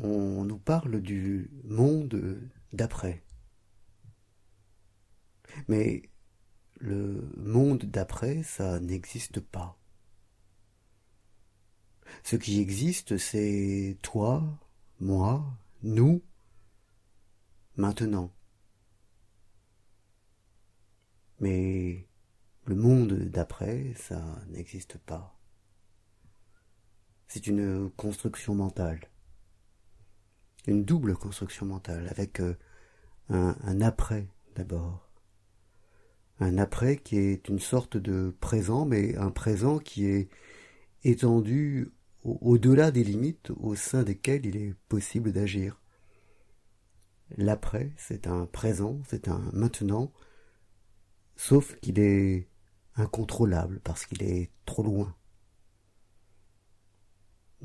on nous parle du monde d'après. Mais le monde d'après, ça n'existe pas. Ce qui existe, c'est toi, moi, nous, maintenant. Mais le monde d'après, ça n'existe pas. C'est une construction mentale. Une double construction mentale, avec euh, un, un après d'abord. Un après qui est une sorte de présent, mais un présent qui est étendu au-delà des limites au sein desquelles il est possible d'agir. L'après, c'est un présent, c'est un maintenant, sauf qu'il est incontrôlable parce qu'il est trop loin.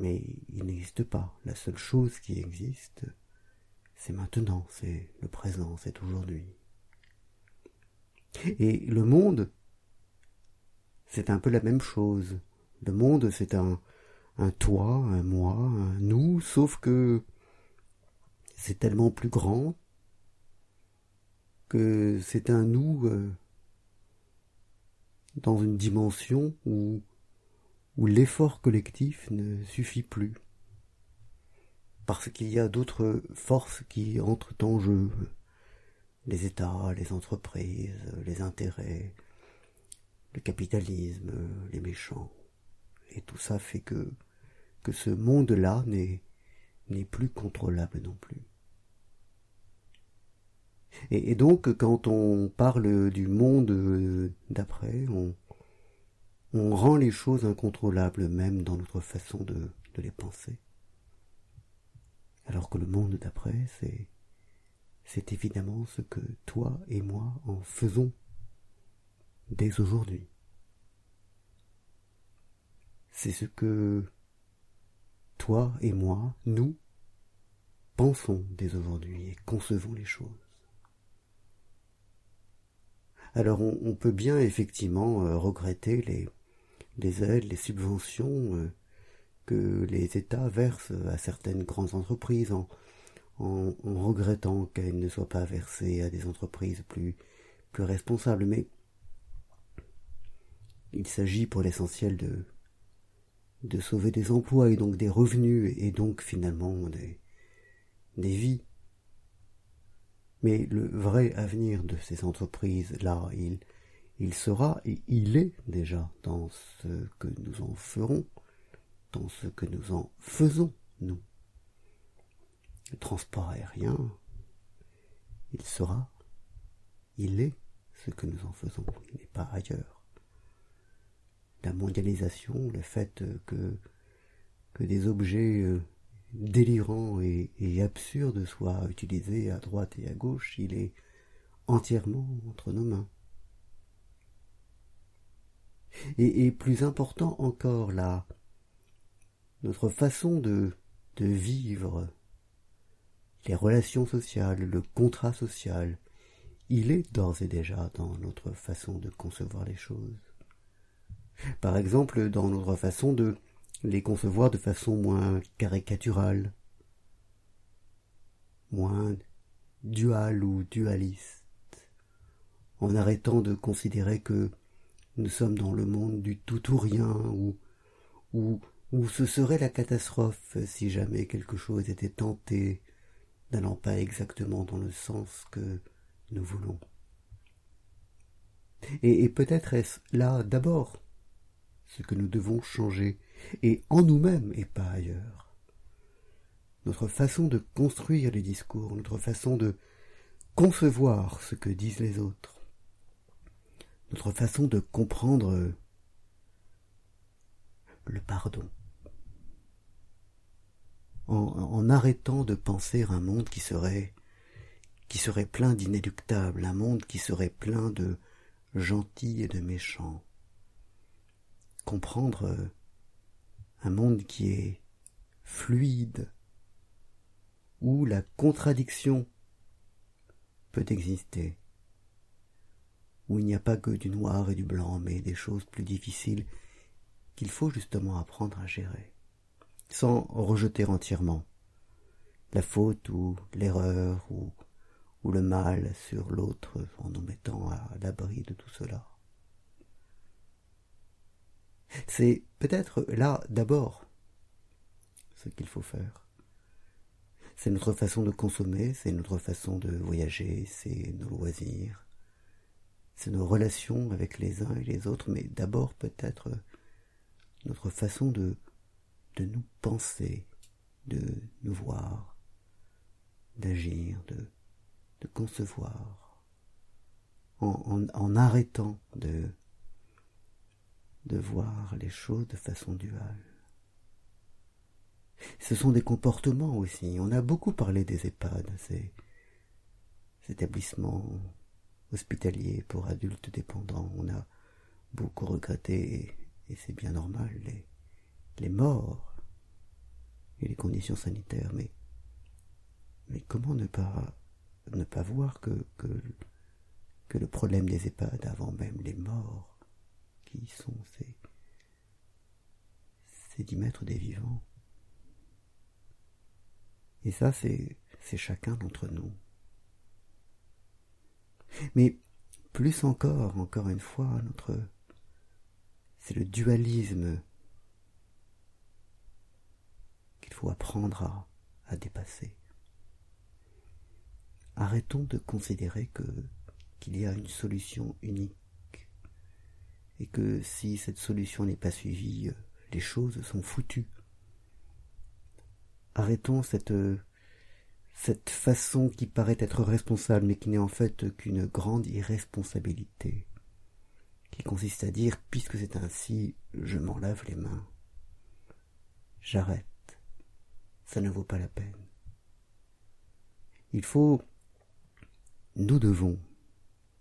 Mais il n'existe pas. La seule chose qui existe, c'est maintenant, c'est le présent, c'est aujourd'hui. Et le monde, c'est un peu la même chose. Le monde, c'est un, un toi, un moi, un nous, sauf que c'est tellement plus grand que c'est un nous euh, dans une dimension où, où l'effort collectif ne suffit plus. Parce qu'il y a d'autres forces qui entrent en jeu. Les États, les entreprises, les intérêts, le capitalisme, les méchants. Et tout ça fait que, que ce monde-là n'est, n'est plus contrôlable non plus. Et, donc, quand on parle du monde d'après, on, on rend les choses incontrôlables même dans notre façon de, les penser. Alors que le monde d'après, c'est, c'est évidemment ce que toi et moi en faisons dès aujourd'hui. C'est ce que toi et moi, nous, pensons dès aujourd'hui et concevons les choses. Alors on, peut bien effectivement euh, regretter les, les aides, les subventions euh, que les États versent à certaines grandes entreprises en, regrettant qu'elles ne soient pas versées à des entreprises plus, plus responsables. Mais il s'agit pour l'essentiel de, de sauver des emplois et donc des revenus et donc finalement des, des vies. Mais le vrai avenir de ces entreprises-là, il, il sera et il est déjà dans ce que nous en ferons, dans ce que nous en faisons, nous. Le transport aérien, il sera, il est ce que nous en faisons, il n'est pas ailleurs la mondialisation, le fait que, des objets euh, délirants et, absurdes soient utilisés à droite et à gauche, il est entièrement entre nos mains. Et, plus important encore, là, notre façon de, de vivre, les relations sociales, le contrat social, il est d'ores et déjà dans notre façon de concevoir les choses. Par exemple, dans notre façon de les concevoir de façon moins caricaturale, moins duale ou dualiste, en arrêtant de considérer que nous sommes dans le monde du tout ou rien, où ce serait la catastrophe si jamais quelque chose était tenté, n'allant pas exactement dans le sens que nous voulons. Et peut-être est-ce là d'abord ce que nous devons changer, et en nous-mêmes et pas ailleurs. Notre façon de construire les discours, notre façon de concevoir ce que disent les autres, notre façon de comprendre le pardon, en, en, arrêtant de penser un monde qui serait qui serait plein d'inéluctables, un monde qui serait plein de gentils et de méchants, comprendre euh, un monde qui est fluide, où la contradiction peut exister, où il n'y a pas que du noir et du blanc, mais des choses plus difficiles qu'il faut justement apprendre à gérer, sans rejeter entièrement, la faute ou l'erreur ou, ou le mal sur l'autre en nous mettant à l'abri de tout cela. C'est peut-être là d'abord ce qu'il faut faire. C'est notre façon de consommer, c'est notre façon de voyager, c'est nos loisirs, c'est nos relations avec les uns et les autres, mais d'abord peut-être notre façon de, de nous penser, de nous voir, d'agir, de, de concevoir, en, en arrêtant de de voir les choses de façon duale. Ce sont des comportements aussi. On a beaucoup parlé des EHPAD, ces établissements hospitaliers pour adultes dépendants. On a beaucoup regretté, et c'est bien normal, les, morts et les conditions sanitaires. Mais, comment ne pas, ne pas voir que, que, le problème des EHPAD, avant même les morts, qui sont ces, ces dix mètres des vivants? Et ça, c'est chacun d'entre nous. Mais plus encore, encore une fois, notre, c'est le dualisme qu'il faut apprendre à, dépasser. Arrêtons de considérer que qu'il y a une solution unique et que si cette solution n'est pas suivie, les choses sont foutues. Arrêtons cette, cette façon qui paraît être responsable, mais qui n'est en fait qu'une grande irresponsabilité, qui consiste à dire, puisque c'est ainsi, je m'en lave les mains. J'arrête. Ça ne vaut pas la peine. Il faut, nous devons,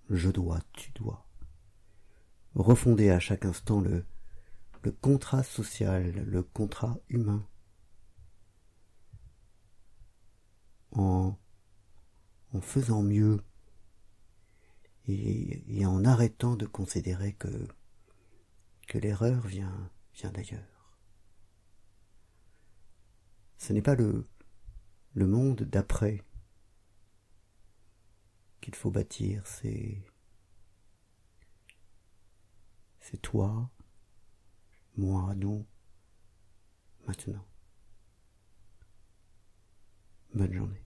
je dois, tu dois, refonder à chaque instant le, le contrat social, le contrat humain, en, faisant mieux et, et, en arrêtant de considérer que, que l'erreur vient, vient d'ailleurs. Ce n'est pas le, le monde d'après qu'il faut bâtir, c'est c'est toi, moi, nous, maintenant. Bonne journée.